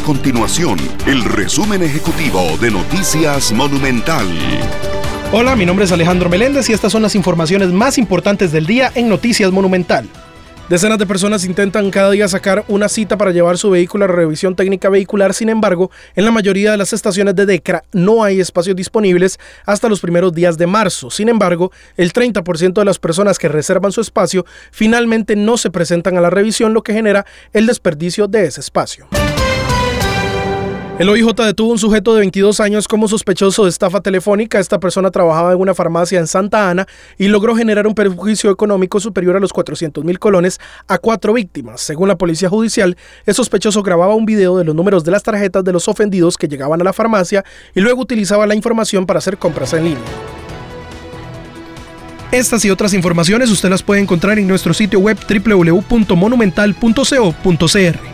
continuación el resumen ejecutivo de Noticias Monumental. Hola, mi nombre es Alejandro Meléndez y estas son las informaciones más importantes del día en Noticias Monumental. Decenas de personas intentan cada día sacar una cita para llevar su vehículo a revisión técnica vehicular, sin embargo, en la mayoría de las estaciones de DECRA no hay espacios disponibles hasta los primeros días de marzo. Sin embargo, el 30% de las personas que reservan su espacio finalmente no se presentan a la revisión, lo que genera el desperdicio de ese espacio. El OIJ detuvo un sujeto de 22 años como sospechoso de estafa telefónica. Esta persona trabajaba en una farmacia en Santa Ana y logró generar un perjuicio económico superior a los 400 mil colones a cuatro víctimas. Según la policía judicial, el sospechoso grababa un video de los números de las tarjetas de los ofendidos que llegaban a la farmacia y luego utilizaba la información para hacer compras en línea. Estas y otras informaciones usted las puede encontrar en nuestro sitio web www.monumental.co.cr.